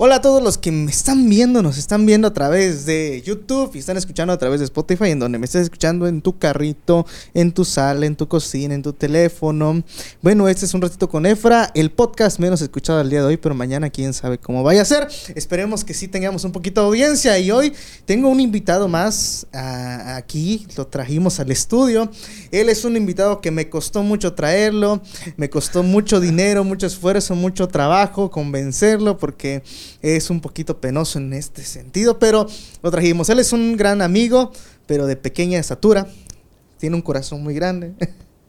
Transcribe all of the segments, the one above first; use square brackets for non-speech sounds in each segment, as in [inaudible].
Hola a todos los que me están viendo, nos están viendo a través de YouTube y están escuchando a través de Spotify, en donde me estés escuchando en tu carrito, en tu sala, en tu cocina, en tu teléfono. Bueno, este es un ratito con Efra, el podcast menos escuchado al día de hoy, pero mañana quién sabe cómo vaya a ser. Esperemos que sí tengamos un poquito de audiencia y hoy tengo un invitado más aquí, lo trajimos al estudio. Él es un invitado que me costó mucho traerlo, me costó mucho dinero, mucho esfuerzo, mucho trabajo convencerlo porque es un poquito penoso en este sentido, pero lo trajimos. Él es un gran amigo, pero de pequeña estatura. Tiene un corazón muy grande.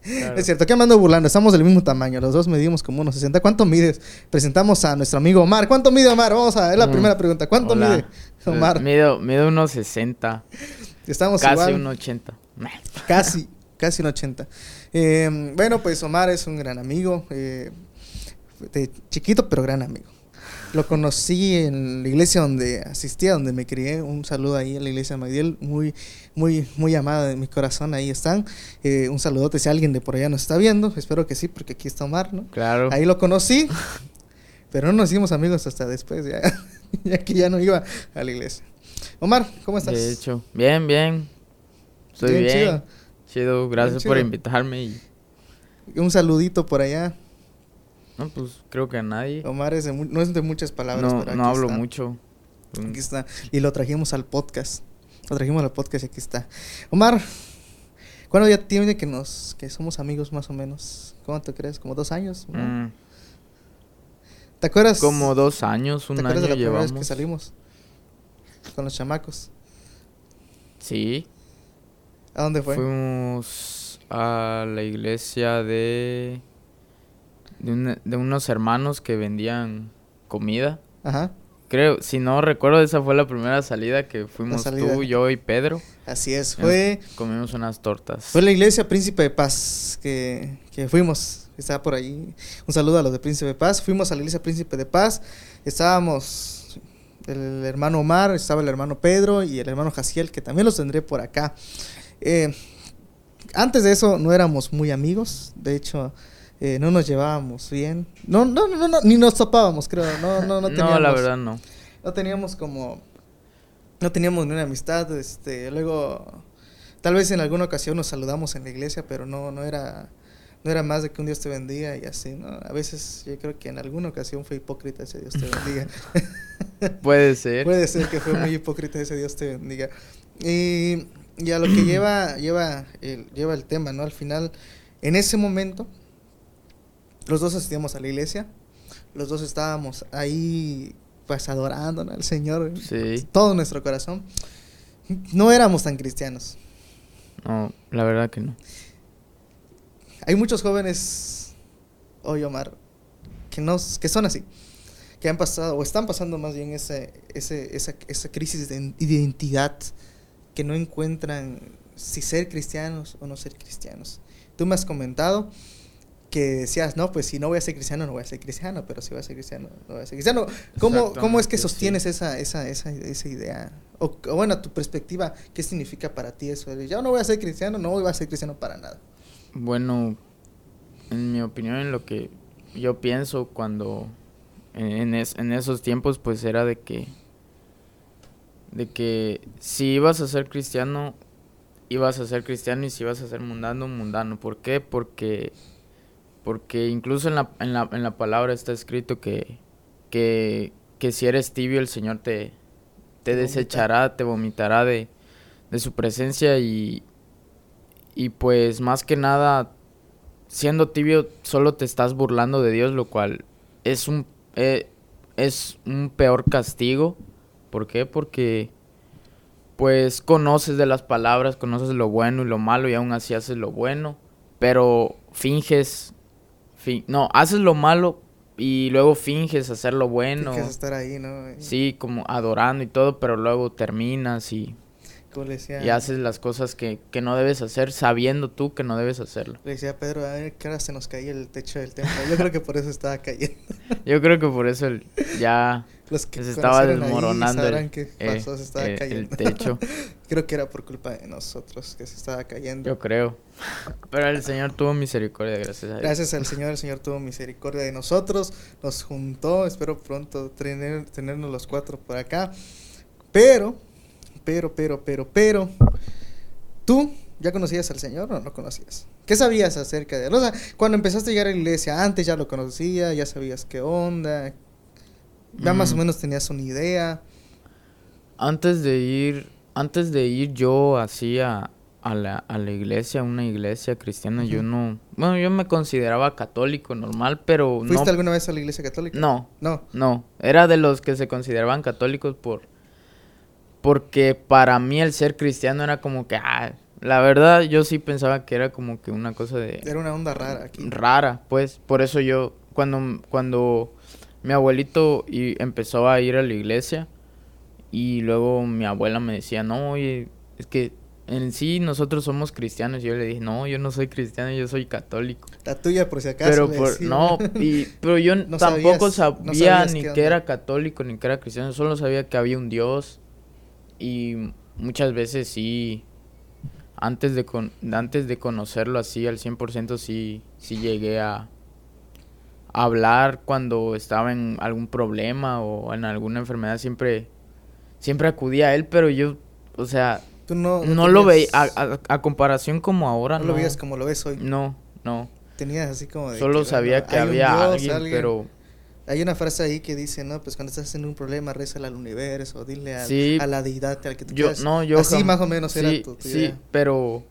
Es cierto, que me ando burlando, estamos del mismo tamaño, los dos medimos como unos 60. ¿Cuánto mides? Presentamos a nuestro amigo Omar. ¿Cuánto mide Omar? Vamos a ver la mm. primera pregunta. ¿Cuánto mide Omar? Mido, mido unos 60. Estamos casi un 80. Casi, casi un 80. Eh, bueno, pues Omar es un gran amigo, eh, de chiquito pero gran amigo. Lo conocí en la iglesia donde asistía, donde me crié. Un saludo ahí en la iglesia de Magdiel, muy, muy, muy amada de mi corazón. Ahí están. Eh, un saludote si alguien de por allá nos está viendo. Espero que sí, porque aquí está Omar, ¿no? Claro. Ahí lo conocí, pero no nos hicimos amigos hasta después, ya, [laughs] ya que ya no iba a la iglesia. Omar, ¿cómo estás? De hecho, bien, bien. Estoy bien. Chido. chido. gracias por invitarme. Y... Un saludito por allá. No, pues creo que a nadie. Omar es no es de muchas palabras, no, No hablo mucho. Aquí está. Y lo trajimos al podcast. Lo trajimos al podcast y aquí está. Omar, ¿cuándo ya tiene que nos que somos amigos más o menos? ¿Cómo te crees? ¿Como dos años? Mm. ¿Te acuerdas? Como dos años, un ¿te acuerdas de la primera vez que salimos? Con los chamacos. Sí. ¿A dónde fue? Fuimos a la iglesia de de, unos hermanos que vendían comida. Ajá. Creo, si no recuerdo, esa fue la primera salida que fuimos tú, yo y Pedro. Así es, fue... comimos unas tortas. Fue la iglesia Príncipe de Paz que, que fuimos, estaba por ahí. Un saludo a los de Príncipe de Paz. Fuimos a la iglesia Príncipe de Paz, estábamos el hermano Omar, estaba el hermano Pedro y el hermano Jaciel, que también los tendré por acá. Eh, antes de eso no éramos muy amigos, de hecho eh, no nos llevábamos bien. No, no, no, no, ni nos topábamos, creo. No, no, no teníamos. [laughs] no, la verdad no. No teníamos como. No teníamos ni una amistad. Este, luego, tal vez en alguna ocasión nos saludamos en la iglesia, pero no, no era. No era más de que un Dios te bendiga y así, ¿no? A veces yo creo que en alguna ocasión fue hipócrita ese Dios te [laughs] bendiga. Puede ser. Puede ser que fue muy hipócrita ese Dios te bendiga. Y, y a lo que lleva, lleva, el, lleva el tema, ¿no? Al final, en ese momento, los dos asistíamos a la iglesia, los dos estábamos ahí pues adorando al Señor, sí. todo nuestro corazón. No éramos tan cristianos. No, la verdad que no. Hay muchos jóvenes, hoy Omar, que, nos, que son así, que han pasado, o están pasando más bien ese, ese, esa, esa crisis de identidad, que no encuentran si ser cristianos o no ser cristianos. Tú me has comentado que decías, no, pues si no voy a ser cristiano, no voy a ser cristiano, pero si voy a ser cristiano, no voy a ser cristiano. ¿Cómo, cómo es que sostienes esa, esa, esa, esa idea? O, bueno, tu perspectiva, ¿qué significa para ti eso? Ya no voy a ser cristiano, no voy a ser cristiano para nada. Bueno, en mi opinión, en lo que yo pienso cuando en, en esos tiempos, pues era de que de que si ibas a ser cristiano, ibas a ser cristiano y si ibas a ser mundano, mundano. ¿Por qué? Porque porque incluso en la, en la, en la palabra está escrito que, que, que, si eres tibio el Señor te, te, desechará, te vomitará de, de su presencia y, y pues más que nada, siendo tibio solo te estás burlando de Dios, lo cual es un, eh, es un peor castigo. ¿Por qué? Porque pues conoces de las palabras, conoces lo bueno y lo malo y aún así haces lo bueno, pero finges no, haces lo malo y luego finges hacer lo bueno. Finges estar ahí, ¿no? Sí, como adorando y todo, pero luego terminas y... Y haces las cosas que, que, no debes hacer sabiendo tú que no debes hacerlo. Le decía a Pedro, a ver qué hora se nos caía el techo del templo. Yo creo que por eso estaba cayendo. Yo creo que por eso ya... Los que se estaba ahí desmoronando sabrán el- qué eh, pasó, se estaba eh, el cayendo. techo. [laughs] Creo que era por culpa de nosotros que se estaba cayendo. Yo creo. Pero el Señor tuvo misericordia, gracias a Dios. Gracias al Señor, el Señor tuvo misericordia de nosotros, nos juntó, espero pronto tener, tenernos los cuatro por acá. Pero, pero, pero, pero, pero, ¿tú ya conocías al Señor o no conocías? ¿Qué sabías acerca de él? O sea, cuando empezaste a llegar a la iglesia, antes ya lo conocía, ya sabías qué onda, ya más o menos tenías una idea. Antes de ir, antes de ir yo así a, a la, a la iglesia, una iglesia cristiana, yo no, bueno, yo me consideraba católico normal, pero ¿Fuiste no, alguna vez a la iglesia católica? no, No. no, era de los que se consideraban católicos por, porque para mí el ser cristiano era como que, ah, la verdad yo sí pensaba que era como que una cosa de Era una onda rara aquí. rara, pues. Por eso yo, cuando, cuando mi abuelito y empezó a ir a la iglesia y luego mi abuela me decía, no, oye, es que en sí nosotros somos cristianos. Y yo le dije, no, yo no soy cristiano, yo soy católico. La tuya, por si acaso. Pero por, no, y, [laughs] pero yo No tampoco sabías- sabía ni que era católico ni que era cristiano, solo sabía que había un Dios y muchas veces sí, antes de, con- antes de conocerlo así al 100% sí, sí llegué a hablar cuando estaba en algún problema o en alguna enfermedad, siempre, siempre acudía a él, pero yo, o sea, Tú no, no, lo veía, a, a- a comparación como ahora, no no, lo veías como lo ves hoy. no, no. Tenías así como de. Solo que, sabía que había Dios, alguien, alguien. pero Hay una frase ahí que dice, no, pues cuando estás en un problema, rézale al universo, dile al- Sí. a la deidad al que tú yo quieras. no, yo Así más o menos era tu, tu sí, idea. pero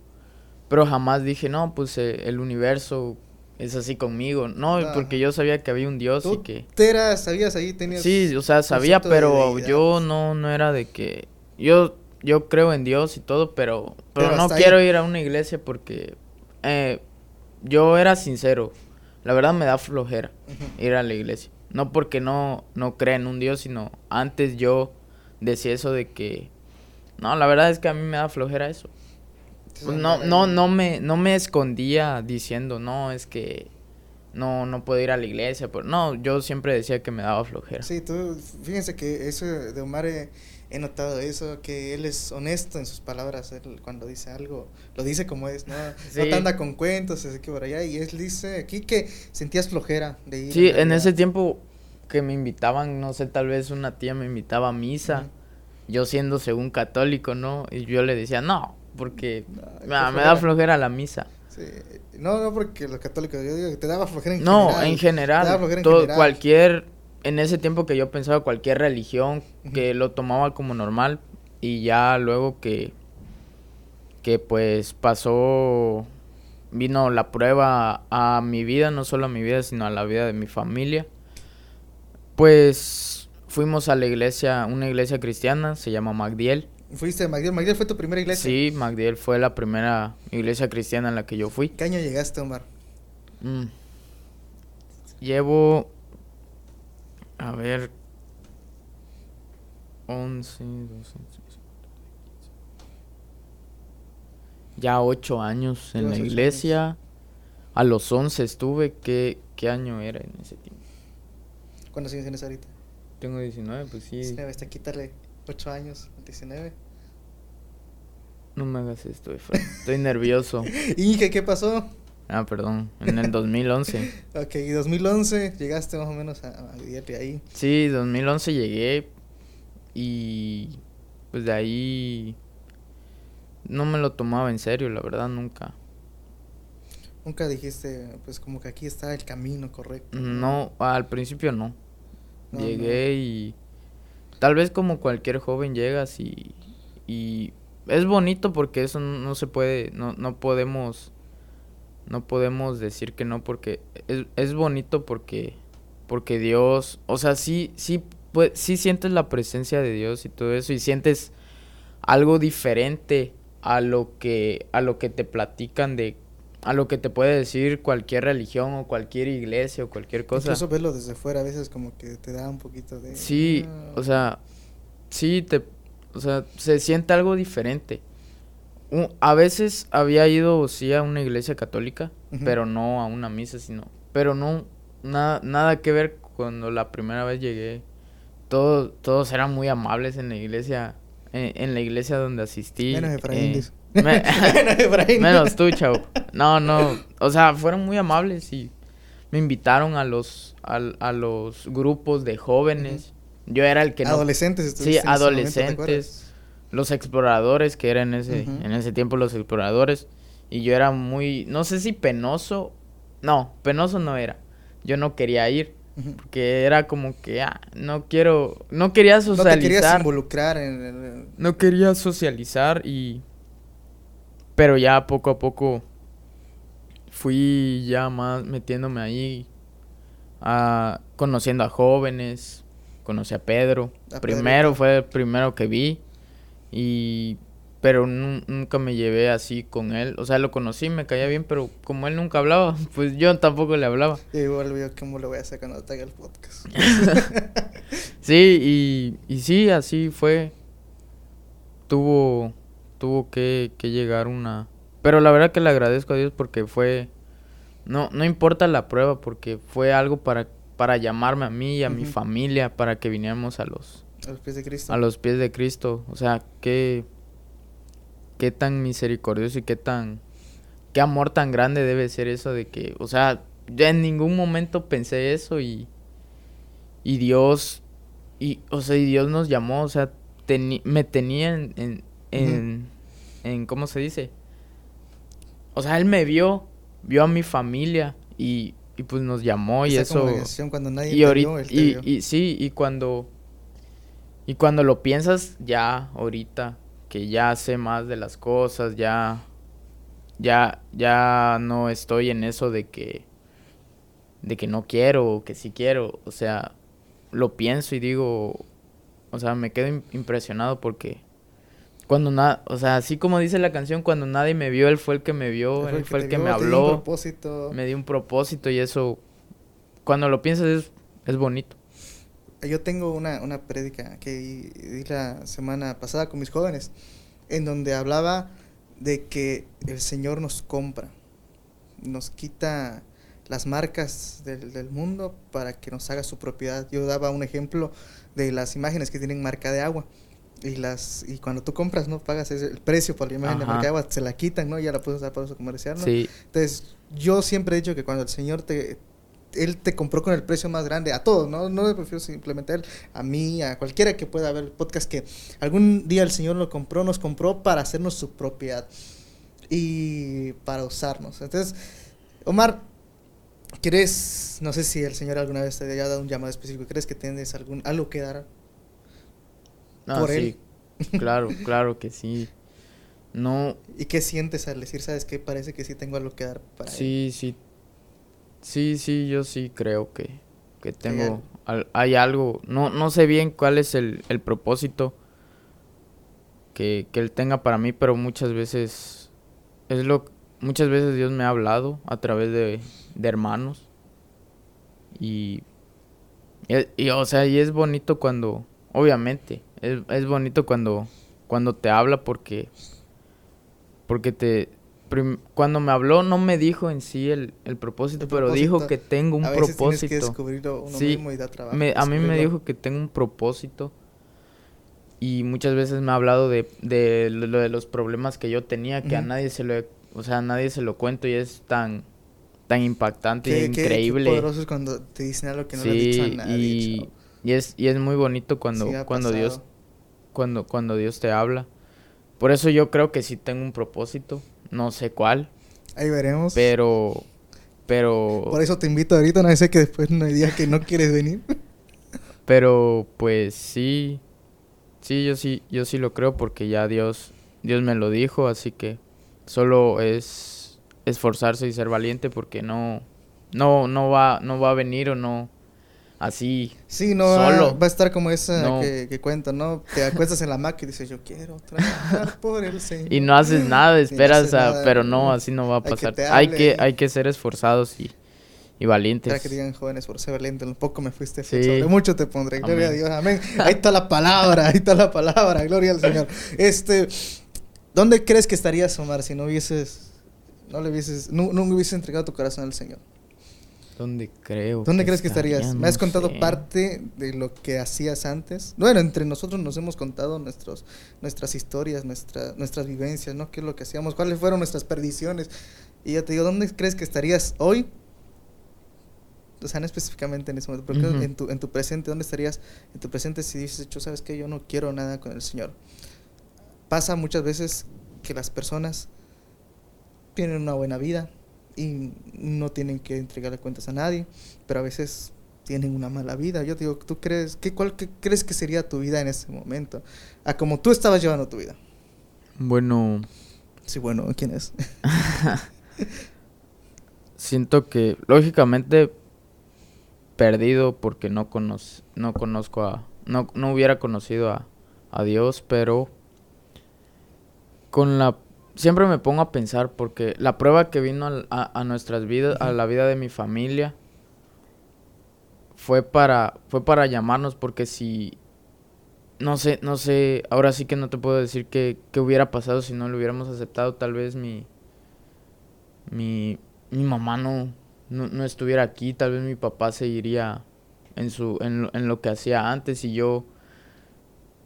pero jamás dije, "No, pues eh, el universo es así conmigo." No, porque yo sabía que había un Dios y Tú que te sabías ahí, tenías... Sí, o sea, sabía, pero yo no no era de que yo yo creo en Dios y todo, pero pero, Pero no ahí. quiero ir a una iglesia porque eh, yo era sincero. La verdad me da flojera ir a la iglesia. No porque no, no crea en un Dios, sino antes yo decía eso de que... No, la verdad es que a mí me da flojera eso. Pues no, no, no me, no me escondía diciendo, no, es que no, no puedo ir a la iglesia. Pero no, yo siempre decía que me daba flojera. Sí, tú, fíjense que eso de Omar he, he notado eso, que él es honesto en sus palabras, él cuando dice algo, lo dice como es, ¿no? [laughs] No te anda con cuentos, así que por allá, y él dice aquí que sentías flojera de ir. Sí, en ese tiempo que me invitaban, no sé, tal vez una tía me invitaba a misa. Yo siendo según católico, ¿no? Y yo le decía, no, porque ah, qué me da flojera. la misa. Sí. No, no porque los católicos, yo digo que te daba flojera en No, general. en Te daba general, flojera en todo, general. cualquier, en ese tiempo que yo pensaba cualquier religión, que lo tomaba como normal y ya luego que, que pues pasó, vino la prueba a mi vida, no solo a mi vida, sino a la vida de mi familia, pues fuimos a la iglesia, una iglesia cristiana, se llama Magdiel. Fuiste a Magdiel, Magdiel fue tu primera iglesia. Sí, Magdiel fue la primera iglesia cristiana en la que yo fui. ¿Qué año llegaste, Omar? Mm. Llevo. A ver. 11, 12, 13, 14, Ya 8 años en la iglesia. A los 11 estuve. ¿Qué, ¿Qué año era en ese tiempo? ¿Cuántos años tienes ahorita? Tengo 19, pues sí. 19, hasta quítale 8 años, 19. No me hagas esto, Efraín. Estoy nervioso. [laughs] ¿Y qué, qué pasó? Ah, perdón. En el 2011. [laughs] Ok, y 2011 llegaste más o menos a, a Magdiel y ahí. Sí, 2011 llegué y pues de ahí no me lo tomaba en serio, la verdad, nunca. Nunca dijiste, pues como que aquí está el camino correcto. No, al principio no. No, Llegué y tal vez como cualquier joven llegas y, y es bonito porque eso no, se puede, no, no podemos, no podemos decir que no porque es, es bonito porque, porque Dios, o sea, sí, sí, pues, sí sientes la presencia de Dios y todo eso y sientes algo diferente a lo que, a lo que te platican de, a lo que te puede decir cualquier religión o cualquier iglesia o cualquier cosa. Incluso verlo desde fuera a veces como que te da un poquito de... Sí, o sea, sí te, o sea, se siente algo diferente. A veces había ido sí a una iglesia católica, pero no a una misa, sino, pero no nada nada que ver cuando la primera vez llegué. todos, todos eran muy amables en la iglesia, en, en la iglesia donde asistí. Menos Efraín, eh. Me- [laughs] Menos tú, chavo. No, no, o sea, fueron muy amables y me invitaron a los, al- a, los grupos de jóvenes. Yo era el que no... Adolescentes. Sí, estuviste en ese momento, ¿te adolescentes. los exploradores, que eran en ese, en ese tiempo los exploradores. Y yo era muy, no sé si penoso. No, penoso no era. Yo no quería ir. Porque era como que, ah, no quiero, no quería No te querías socializar. involucrar en el... No quería socializar y... Pero ya poco a poco fui ya más metiéndome ahí, a, conociendo a jóvenes, conocí a Pedro. A primero fue el primero que vi y... Pero nu- nunca me llevé así con él. O sea, lo conocí, me caía bien, pero como él nunca hablaba, [laughs] pues yo tampoco le hablaba. Y igual veo cómo lo voy a hacer cuando te haga el podcast. [laughs] Sí, y, y sí, así fue. Tuvo, tuvo que, que llegar una... Pero la verdad que le agradezco a Dios porque fue... No, no importa la prueba porque fue algo para, para llamarme a mí y a mi familia para que viniéramos a los, A los pies de Cristo. a los pies de Cristo. O sea, qué, qué tan misericordioso y qué tan... Qué amor tan grande debe ser eso de que... O sea, yo en ningún momento pensé eso y... Y Dios... Y, o sea, y Dios nos llamó, o sea, teni- me tenía en, en, en, en- ¿Cómo se dice? O sea, Él me vio, vio a mi familia y, y pues nos llamó y eso... congregación, cuando nadie Y ahorita, vio, y, vio. y sí, y cuando, y cuando lo piensas ya ahorita, que ya sé más de las cosas, ya, ya, ya no estoy en eso de que, de que no quiero o que sí quiero, o sea, lo pienso y digo, o sea, me quedo im- impresionado porque cuando nada, o sea, así como dice la canción, cuando nadie me vio, él fue el que me vio, él fue el te que vio, me dio un habló, propósito. me dio un propósito y eso, cuando lo piensas es, es bonito. Yo tengo una, una prédica que di di la semana pasada con mis jóvenes, en donde hablaba de que el Señor nos compra, nos quita las marcas del, del mundo para que nos haga su propiedad. Yo daba un ejemplo de las imágenes que tienen marca de agua. Y las y cuando tú compras, ¿no? Pagas ese- el precio por la imagen de Ajá. marca de agua, se la quitan, ¿no? Ya la puedes usar para uso comercial, ¿no? Sí, Entonces, yo siempre he dicho que cuando el Señor te... Él te compró con el precio más grande, a todos, ¿no? No me refiero simplemente a él, a mí, a cualquiera que pueda ver el podcast, que algún día el Señor lo compró, nos compró para hacernos su propiedad y para usarnos. Entonces, Omar, ¿crees, no sé si el Señor alguna vez te haya dado un llamado específico, ¿crees que tienes algún, algo que dar? Por sí, claro, [laughs] claro que sí. No, ¿Y qué sientes al decir, sabes qué? Parece que sí tengo algo que dar para él"? sí, sí, sí, sí, yo sí creo que, que tengo, al- hay algo, no, no sé bien cuál es el, el propósito que, que él tenga para mí, pero muchas veces, es lo, muchas veces Dios me ha hablado a través de, de hermanos y, y, y, o sea, y es bonito cuando, obviamente, es, es bonito cuando, cuando te habla porque, porque te, prim- cuando me habló no me dijo en sí el, el propósito, El pero dijo que tengo un a veces propósito. tienes que descubrirlo uno Sí, mismo y da trabajo. Me- a mí me dijo que tengo un propósito y muchas veces me ha hablado de, de lo de los problemas que yo tenía que a nadie se lo, o sea, a nadie se lo cuento y es tan, tan impactante Qué, e qué- qué increíble. poderoso es cuando te dicen algo que no le has dicho a sí, nadie. y, y es, y es muy bonito cuando, Sí, cuando Dios. Cuando, cuando Dios te habla. Por eso yo creo que sí tengo un propósito, no sé cuál, Ahí veremos. pero, pero, Por eso te invito ahorita, no sé que después no hay día que no quieres venir. [laughs] pero pues sí, sí, yo sí, yo sí lo creo porque ya Dios, Dios me lo dijo, así que solo es esforzarse y ser valiente porque no, no, no va, no va a venir o no, así, Sí, no va, Solo. va a estar como esa No. que, que cuento, ¿no? Te acuestas en la maca y dices, yo quiero trabajar por el Señor. Y no haces nada, no esperas haces a... nada. Pero no, así no va a que pasar. Hay que, hay que ser esforzados y, y valientes. Para que digan jóvenes por ser valiente, un poco me fuiste Sí. sobre mucho te pondré. Gloria Amén. a Dios, amén. Ahí está la palabra, ahí está la palabra, gloria al Señor. Este, ¿dónde crees que estarías, Omar, si no hubieses, no le hubieses, no, no hubieses entregado tu corazón al Señor? ¿Dónde creo? ¿Dónde crees que estarías? estaría? Me has No contado sé. parte de lo que hacías antes. Bueno, entre nosotros nos hemos contado nuestros, nuestras historias, nuestra, nuestras vivencias, ¿no? ¿Qué es lo que hacíamos? ¿Cuáles fueron nuestras perdiciones? Y yo te digo, ¿dónde crees que estarías hoy? O sea, no específicamente en ese momento, pero Ujú. en, tu, en tu presente, ¿dónde estarías en tu presente si dices, yo sabes que yo no quiero nada con el Señor? Pasa muchas veces que las personas tienen una buena vida y no tienen que entregarle cuentas a nadie, pero a veces tienen una mala vida. Yo te digo, ¿tú crees, qué, cuál qué crees que sería tu vida en ese momento? A como tú estabas llevando tu vida. Bueno, Sí, bueno, ¿quién es? [laughs] siento que lógicamente perdido porque no conoz- no conozco a no, no hubiera conocido a, a Dios, pero con la siempre me pongo a pensar porque la prueba que vino a, a nuestras vidas, a la vida de mi familia fue para fue para llamarnos porque si no sé, no sé, ahora sí que no te puedo decir qué, qué hubiera pasado si no lo hubiéramos aceptado, tal vez mi mi, mi mamá no, no, no estuviera aquí, tal vez mi papá seguiría en su en, lo- en lo que hacía antes y yo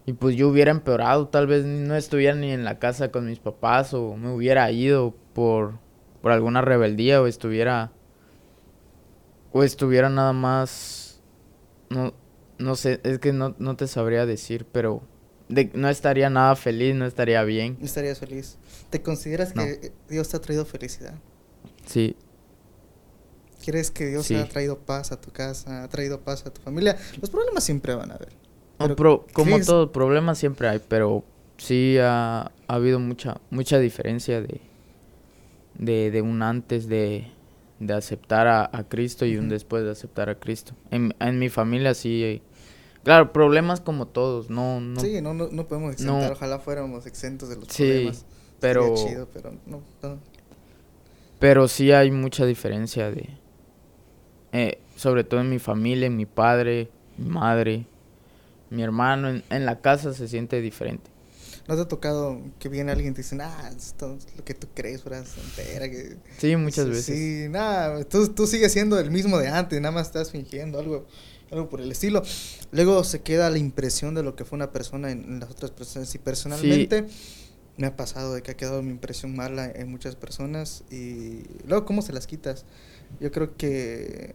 y pues yo hubiera empeorado, tal vez no estuviera ni en la casa con mis papás o me hubiera ido por por alguna rebeldía o estuviera o estuviera nada más no no sé, es que no, no te sabría decir, pero de- no estaría nada feliz, no estaría bien. ¿Estarías feliz? ¿Te consideras No. que Dios te ha traído felicidad? Sí, ¿Crees que Dios Sí. ha traído paz a tu casa, ha traído paz a tu familia? Los problemas siempre van a haber. No, Pero, pro- como ¿crees- todo, problemas siempre hay, pero sí ha, ha habido mucha mucha diferencia de, de, de un antes de, de aceptar a, a Cristo y un después de aceptar a Cristo. En, en mi familia sí, eh, claro, problemas como todos, no, no, Sí, no, no, no podemos No. exentar. Ojalá fuéramos exentos de los Sí, problemas. pero, chido, pero no, no. pero sí hay mucha diferencia de, eh, sobre todo en mi familia, en mi padre, mi madre, mi hermano, en, en la casa se siente diferente. ¿No te ha tocado que viene alguien y te dice, ah, esto es lo que tú crees, fuera entera? Que... Sí, muchas sí, veces. Sí, nada, tú, tú sigues siendo el mismo de antes, nada más estás fingiendo algo, algo por el estilo. Luego se queda la impresión de lo que fue una persona en, en las otras personas. Y personalmente me ha pasado de que ha quedado mi impresión mala en muchas personas. Y luego, ¿cómo se las quitas? Yo creo que,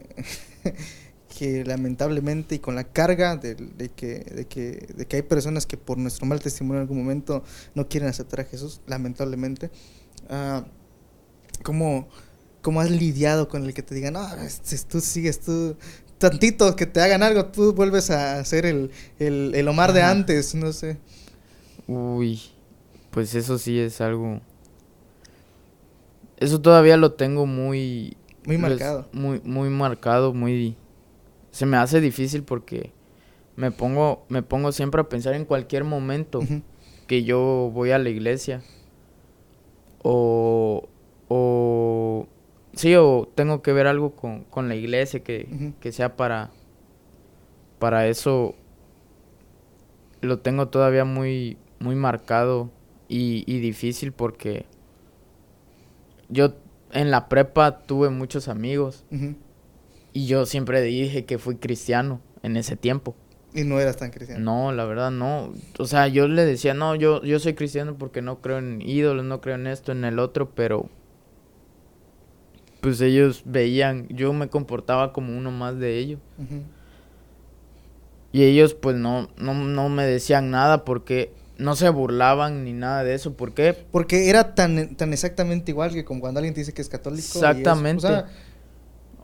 [laughs] que lamentablemente y con la carga de, de que, de, que, de que hay personas que por nuestro mal testimonio en algún momento no quieren aceptar a Jesús, lamentablemente. ah, ¿cómo, ¿Cómo has lidiado con el que te digan, no, este, tú sigues, tú, tantito que te hagan algo, tú vuelves a ser el, el, el Omar de antes, no sé. Uy, pues eso sí es algo. Eso todavía lo tengo muy. Muy pues, marcado. Muy, muy marcado, muy. Se me hace difícil porque me pongo, me pongo siempre a pensar en cualquier momento que yo voy a la iglesia. O. O. Sí, o tengo que ver algo con, con la iglesia que, que sea para. Para eso. Lo tengo todavía muy. Muy marcado y, y difícil porque. Yo en la prepa tuve muchos amigos. Y yo siempre dije que fui cristiano en ese tiempo. Y no eras tan cristiano. No, la verdad no. O sea, yo le decía, no, yo, yo soy cristiano porque no creo en ídolos, no creo en esto, en el otro, pero pues ellos veían, yo me comportaba como uno más de ellos. Y ellos pues no, no, no me decían nada porque no se burlaban ni nada de eso. ¿Por qué? Porque era tan, tan exactamente igual que como cuando alguien te dice que es católico. y es- Exactamente. o sea,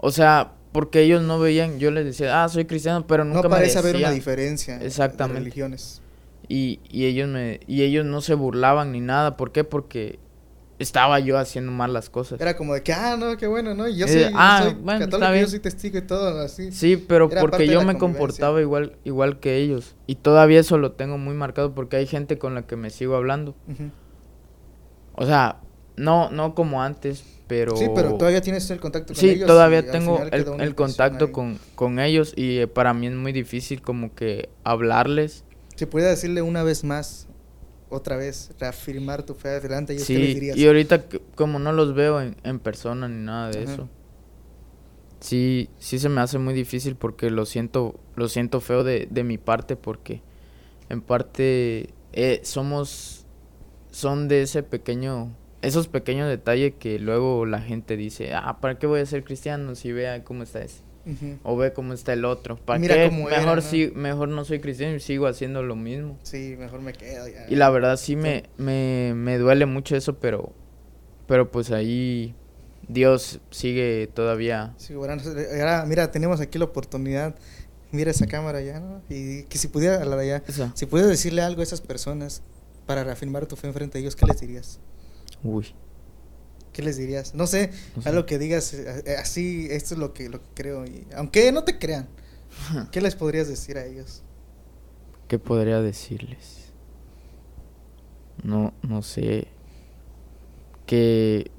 O sea, porque ellos no veían, yo les decía, ah, soy cristiano, pero nunca no me parece haber una decían. diferencia Exactamente. de religiones. Y, y ellos me y ellos no se burlaban ni nada. ¿Por qué? Porque estaba yo haciendo mal las cosas. Era como de que, ah, no, qué bueno, ¿no? Y yo Eh, soy, yo ah, soy bueno, católico, yo soy testigo y todo, así. Sí, pero Era porque yo me comportaba igual igual que ellos. Y todavía eso lo tengo muy marcado porque hay gente con la que me sigo hablando. O sea, no no como antes, pero Sí, pero todavía tienes el contacto con Sí, ellos. y todavía tengo el, el contacto con, con ellos y eh, para mí es muy difícil como que hablarles. Si pudiera decirle una vez más, otra vez, reafirmar tu fe adelante, ¿y ¿qué les Sí, dirías? y ahorita como no los veo en, en persona ni nada de Ajá. eso. sí, sí se me hace muy difícil porque lo siento, lo siento feo de, de mi parte porque en parte eh, somos, son de ese pequeño, esos pequeños detalles que luego la gente dice, ah, ¿para qué voy a ser cristiano si vea cómo está ese? O ve cómo está el otro. ¿Para Mira qué? cómo Mejor, era, ¿no? sí, mejor no soy cristiano y sigo haciendo lo mismo. Sí, mejor me quedo ya. Y la verdad sí me, me, me duele mucho eso, pero, pero pues ahí Dios sigue todavía. Sí, bueno, ahora, mira, tenemos aquí la oportunidad. Mira esa cámara ya, ¿no? Y que si pudiera hablar allá, Eso. si pudieras decirle algo a esas personas para reafirmar tu fe enfrente de ellos, ¿qué les dirías? Uy. ¿Qué les dirías? No sé, No sé. algo que digas eh, eh, así, esto es lo que, lo que creo. Y, aunque no te crean, [laughs] ¿qué les podrías decir a ellos? ¿Qué podría decirles? No, no sé. Que.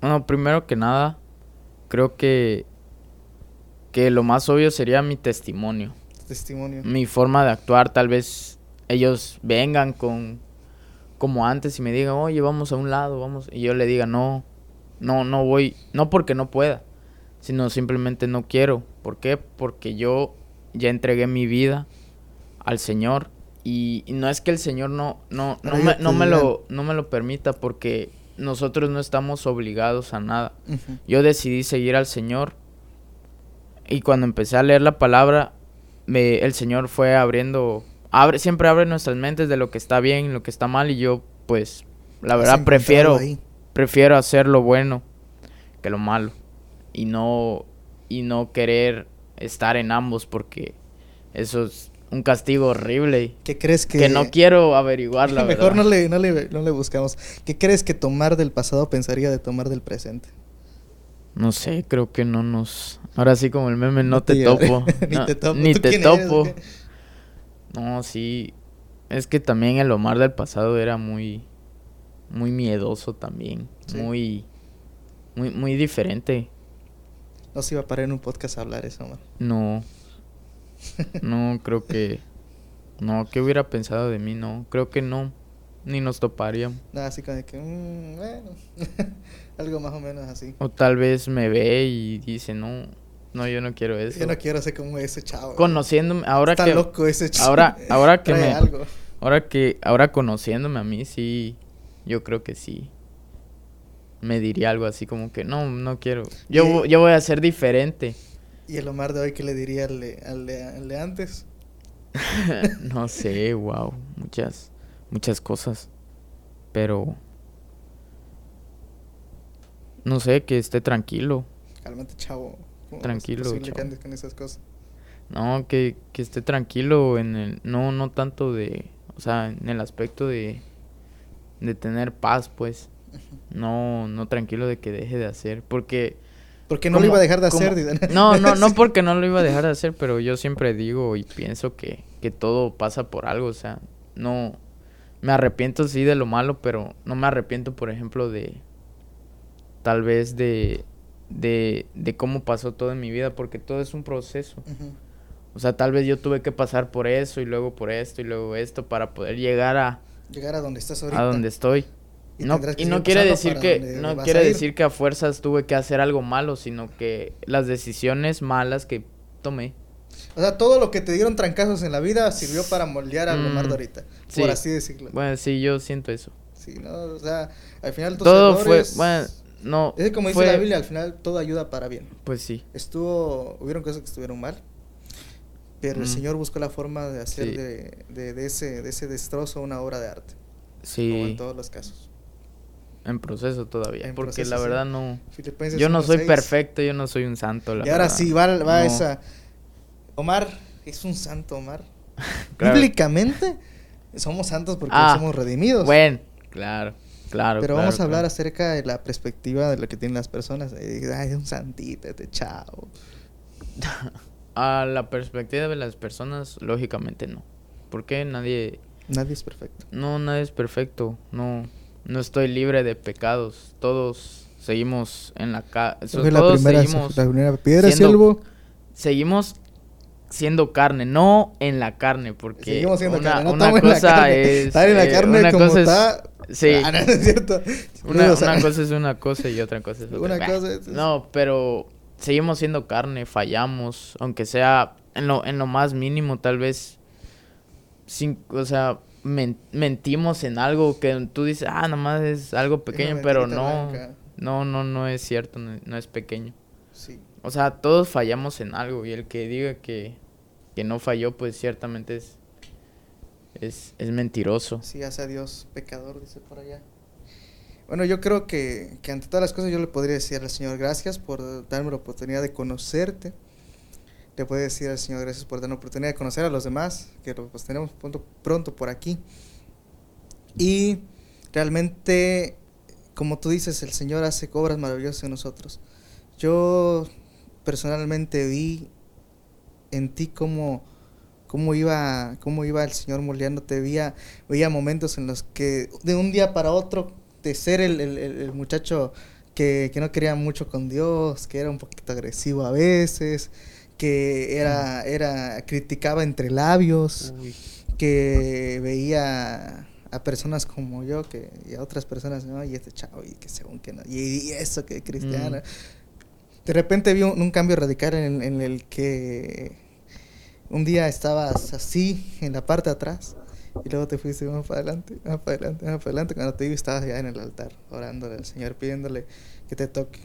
Bueno, primero que nada, creo que. Que lo más obvio sería mi testimonio. Testimonio. Mi forma de actuar. Tal vez ellos vengan con. Como antes y me digan, oye, vamos a un lado, vamos. Y yo le diga, no, no, no voy. No porque no pueda, sino simplemente no quiero. ¿Por qué? Porque yo ya entregué mi vida al Señor y, y no es que el Señor no no no me, no me lo no me lo permita porque nosotros no estamos obligados a nada. Yo decidí seguir al Señor y cuando empecé a leer la palabra me- el Señor fue abriendo abre siempre abre nuestras mentes de lo que está bien, lo que está mal y yo pues la verdad prefiero ahí. prefiero hacer lo bueno que lo malo y no y no querer estar en ambos porque eso es un castigo horrible ¿Qué crees que.? que, no quiero averiguar la [laughs] Mejor verdad. no le, no, le, no le buscamos. ¿Qué crees que tomar del pasado pensaría de tomar del presente? No sé, creo que no nos ahora sí como el meme no, No te, topo. [laughs] Ni No, te topo. Ni ¿Tú te eres, topo. No, sí. Es que también el Omar del pasado era muy muy miedoso también, Sí. muy muy muy diferente. No se iba a parar en un podcast a hablar eso, man. No. [laughs] No, creo que. No, ¿qué hubiera pensado de mí? No, creo que no. Ni nos toparíamos. Nada, así como de que. mm, bueno. [laughs] Algo más o menos así. O tal vez me ve y dice, no, no, yo no quiero eso. Yo no quiero ser como ese chavo. Conociéndome, ahora Está que. loco ese chavo. Ahora, ahora que me. algo. Ahora que. Ahora conociéndome a mí, sí. Yo creo que sí. Me diría algo así como que no, no quiero. Yo, Y- yo voy a ser diferente. ¿Y el Omar de hoy qué le diría al de, al de, al de antes? [laughs] no sé, wow, muchas, muchas cosas. Pero no sé, que esté tranquilo. Cálmate, chavo. ¿Cómo Tranquilo, es posible que chavo. andes con esas cosas? No, que, que esté tranquilo en el, no, no tanto de, o sea, en el aspecto de, de tener paz, pues. No, no tranquilo de que deje de hacer, porque Porque no lo iba a dejar de como- hacer. No, no, no [laughs] porque no lo iba a dejar de hacer, pero yo siempre digo y pienso que, que todo pasa por algo, o sea, no me arrepiento sí de lo malo, pero no me arrepiento, por ejemplo, de tal vez de de, de cómo pasó todo en mi vida, porque todo es un proceso. O sea, tal vez yo tuve que pasar por eso y luego por esto y luego esto para poder llegar a, Llegar a donde estás ahorita. a donde estoy. Y No, y no quiere decir que no quiere a ir. decir que a fuerzas tuve que hacer algo malo, sino que las decisiones malas que tomé. O sea, todo lo que te dieron trancazos en la vida sirvió para moldear al Mm, Omar de ahorita. sí. Por así decirlo. Bueno, sí, yo siento eso. Sí, ¿no? O sea, al final tus Todo errores- fue, bueno, no. Es como dice fue- la Biblia, al final todo ayuda para bien. Pues sí. Estuvo, hubieron cosas que estuvieron mal, pero el Mm. Señor buscó la forma de hacer Sí. de, de, de ese, de ese destrozo una obra de arte, como Sí, en todos los casos. en proceso todavía. En porque proceso, la sí. verdad no. Filipenses Yo no soy 1:6. perfecto, yo no soy un santo. La Y ahora verdad. sí, va, va No. esa. Omar es un santo, Omar. [laughs] Claro. Bíblicamente somos santos porque Ah, somos redimidos. Bueno, claro, claro. Pero claro, vamos a hablar claro. acerca de la perspectiva de lo que tienen las personas. Ay, es un santito este chavo. [laughs] A la perspectiva de las personas, lógicamente no. Porque nadie. Nadie es perfecto. No, nadie es perfecto. No, no estoy libre de pecados. Todos seguimos en la ca la todos primera, seguimos, la primera piedra, siendo- siervo. seguimos siendo carne, no en la carne, porque Seguimos siendo una, carne. No una en la cosa carne. es Estar en la eh, carne como cosa es- está. Sí. Ah, no, no [laughs] es cierto. Una, No, o sea, una cosa es [laughs] una cosa y otra cosa es otra. Una cosa es- No, pero seguimos siendo carne, fallamos, aunque sea en lo, en lo más mínimo, tal vez, sin, o sea, mentimos en algo que tú dices, ah, nomás es algo pequeño, pero no, no, no, no es cierto, no, es pequeño. Sí. O sea, todos fallamos en algo y el que diga que, que no falló, pues ciertamente es, es, es mentiroso. Sí, hace a Dios pecador, dice por allá. Bueno, yo creo que, que, ante todas las cosas yo le podría decir al Señor gracias por darme la oportunidad de conocerte. Le puedo decir al Señor gracias por darme la oportunidad de conocer a los demás, que los tenemos pronto, pronto por aquí. Y realmente, como tú dices, el Señor hace obras maravillosas en nosotros. Yo personalmente vi en ti cómo, cómo, iba, cómo iba el Señor moldeándote. Veía, veía momentos en los que de un día para otro de ser el, muchacho que, no quería mucho con Dios, que era un poquito agresivo a veces, que era, era criticaba entre labios, que veía a personas como yo que, y a otras personas, ¿no? Y este chavo, y que según que no, y, eso que cristiano. Mm. De repente vi un, cambio radical en, en, el que un día estabas así, en la parte de atrás, y luego te fuiste más para adelante, más para adelante, más para adelante. Cuando te vi estabas ya en el altar, orándole al Señor, pidiéndole que te toque.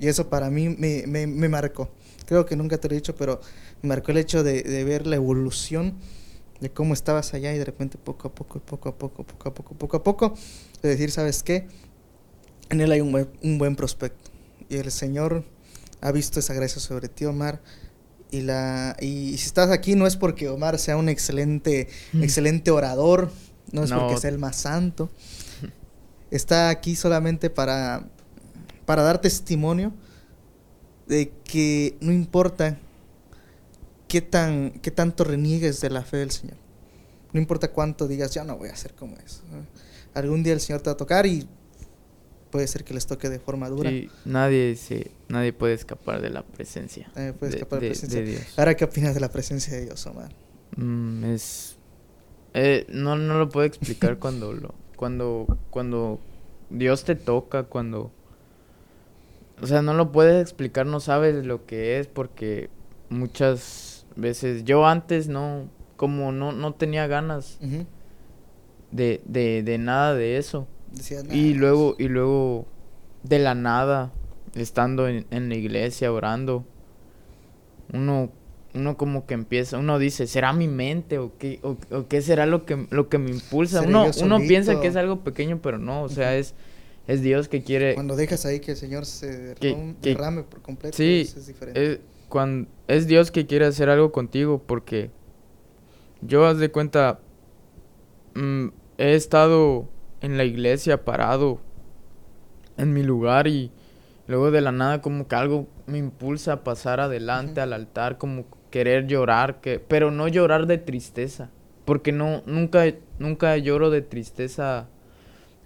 Y eso para mí me, me, me marcó. Creo que nunca te lo he dicho, pero me marcó el hecho de, de ver la evolución de cómo estabas allá y de repente poco a poco, poco a poco, poco a poco, poco a poco, de decir, ¿sabes qué? En él hay un buen, un buen prospecto. Y el Señor ha visto esa gracia sobre ti, Omar y la y si estás aquí no es porque Omar sea un excelente mm. excelente orador, no es porque sea el más santo. Está aquí solamente para para dar testimonio de que no importa qué tan qué tanto reniegues de la fe del Señor. No importa cuánto digas, ya no voy a hacer como eso. Algún día el Señor te va a tocar y puede ser que les toque de forma dura. Sí, nadie, sí, nadie puede escapar de la presencia. Nadie puede escapar de, la presencia de Dios. Ahora, ¿qué opinas de la presencia de Dios, Omar? Mm, es... Eh, no, no lo puedo explicar [laughs] cuando lo... Cuando, cuando Dios te toca, cuando... O sea, no lo puedes explicar, no sabes lo que es porque muchas veces... Yo antes no... Como no, no tenía ganas de, de, de nada de eso y luego, y luego, de la nada, estando en, la iglesia orando, uno, uno como que empieza, uno dice, ¿será mi mente o qué, o, qué será lo que, lo que me impulsa? Uno, uno piensa que es algo pequeño, pero no, o sea, es, es Dios que quiere... Cuando dejas ahí que el Señor se derrame, por completo, sí, es diferente. Es, cuando, es Dios que quiere hacer algo contigo, porque yo, haz de cuenta, mm, he estado en la iglesia parado en mi lugar y luego de la nada como que algo me impulsa a pasar adelante al altar, como querer llorar, que, pero no llorar de tristeza, porque no, nunca, nunca lloro de tristeza.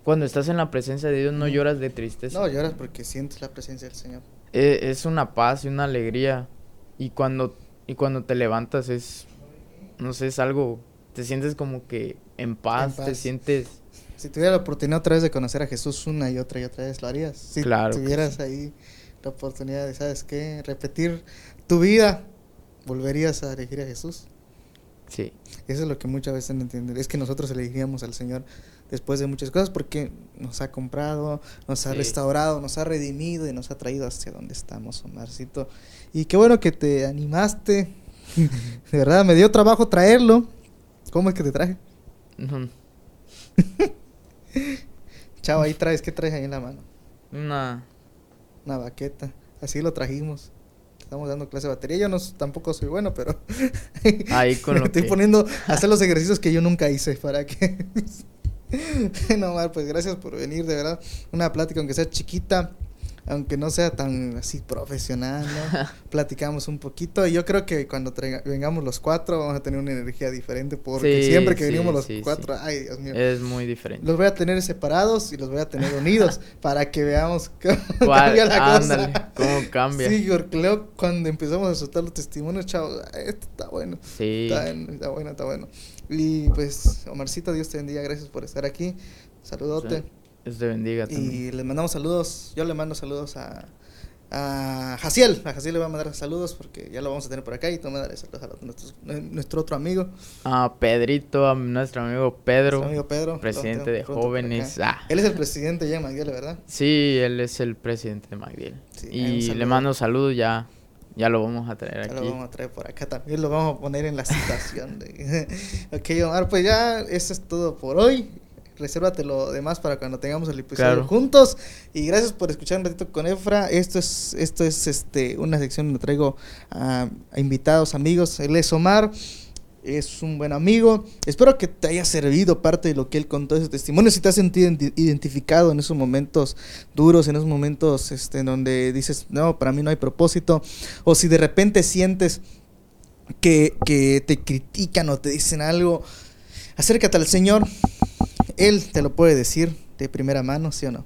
Cuando estás en la presencia de Dios no lloras de tristeza. No, lloras porque sientes la presencia del Señor. Es, es una paz y una alegría. Y cuando, y cuando te levantas es, no sé, es algo, te sientes como que en paz. te sientes si tuviera la oportunidad otra vez de conocer a Jesús una y otra y otra vez, ¿lo harías? Si claro tuvieras ahí la oportunidad de, ¿sabes qué? Repetir tu vida, ¿volverías a elegir a Jesús? Sí. Eso es lo que muchas veces no entienden. Es que nosotros elegiríamos al Señor después de muchas cosas porque nos ha comprado, nos ha restaurado, nos ha redimido y nos ha traído hacia donde estamos, Omarcito. Y qué bueno que te animaste. [laughs] de verdad, me dio trabajo traerlo. ¿Cómo es que te traje? [laughs] Chao, ahí traes, ¿qué traes ahí en la mano? Una. Una baqueta. Así lo trajimos. Estamos dando clase de batería. Yo no tampoco soy bueno, pero. [laughs] ahí con [laughs] lo estoy poniendo a [laughs] hacer los ejercicios que yo nunca hice para que. no, mal, pues gracias por venir, de verdad. Una plática, aunque sea chiquita, aunque no sea tan así profesional, ¿no? [laughs] Platicamos un poquito y yo creo que cuando vengamos los cuatro vamos a tener una energía diferente porque siempre que venimos los cuatro, ay Dios mío. Es muy diferente. Los voy a tener separados y los voy a tener unidos [laughs] para que veamos [laughs] cómo cambia la ándale, cómo cambia. Sí, porque luego cuando empezamos a soltar los testimonios, chao, esto está bueno. Sí. Está, está bueno, está bueno. Y pues, Omarcito, Dios te bendiga, gracias por estar aquí. Saludote. Dios te bendiga también. Y les mandamos saludos. Yo le mando saludos a, a Jaciel. A Jaciel le voy a mandar saludos porque ya lo vamos a tener por acá y tú me daré saludos a nuestro, nuestro otro amigo. A Pedrito, a nuestro amigo Pedro. Nuestro amigo Pedro. Presidente de jóvenes. Ah. Él es el presidente ya de Magdiel, ¿verdad? Sí, él es el presidente de Magdiel. Sí, y le mando saludos ya. Ya lo vamos a traer Ya aquí. lo vamos a traer por acá también, lo vamos a poner en la situación. De... [laughs] ok, Omar, pues ya eso es todo por hoy. Resérvate lo demás para cuando tengamos el episodio Claro. juntos. Y gracias por escuchar un ratito con Efra. Esto es, esto es este, una sección donde traigo a, a invitados, amigos. Él es Omar. Es un buen amigo. Espero que te haya servido parte de lo que él contó de su testimonio. Si te has sentido identi- identificado en esos momentos duros, en esos momentos este, en donde dices, no, para mí no hay propósito. O si de repente sientes que, que te critican o te dicen algo, acércate al Señor. Él te lo puede decir de primera mano, ¿sí o no?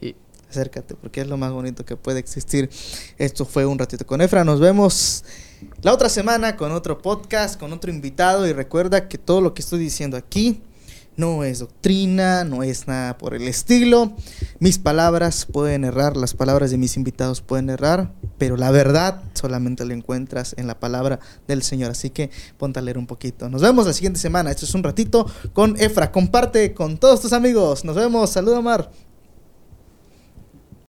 Sí. Acércate, porque es lo más bonito que puede existir. Esto fue un ratito con Efra. Nos vemos la otra semana con otro podcast, con otro invitado. Y recuerda que todo lo que estoy diciendo aquí no es doctrina, no es nada por el estilo. Mis palabras pueden errar, las palabras de mis invitados pueden errar, pero la verdad solamente la encuentras en la palabra del Señor. Así que ponte a leer un poquito. Nos vemos la siguiente semana. Esto es un ratito con Efra. Comparte con todos tus amigos. Nos vemos. Saludos, Mar.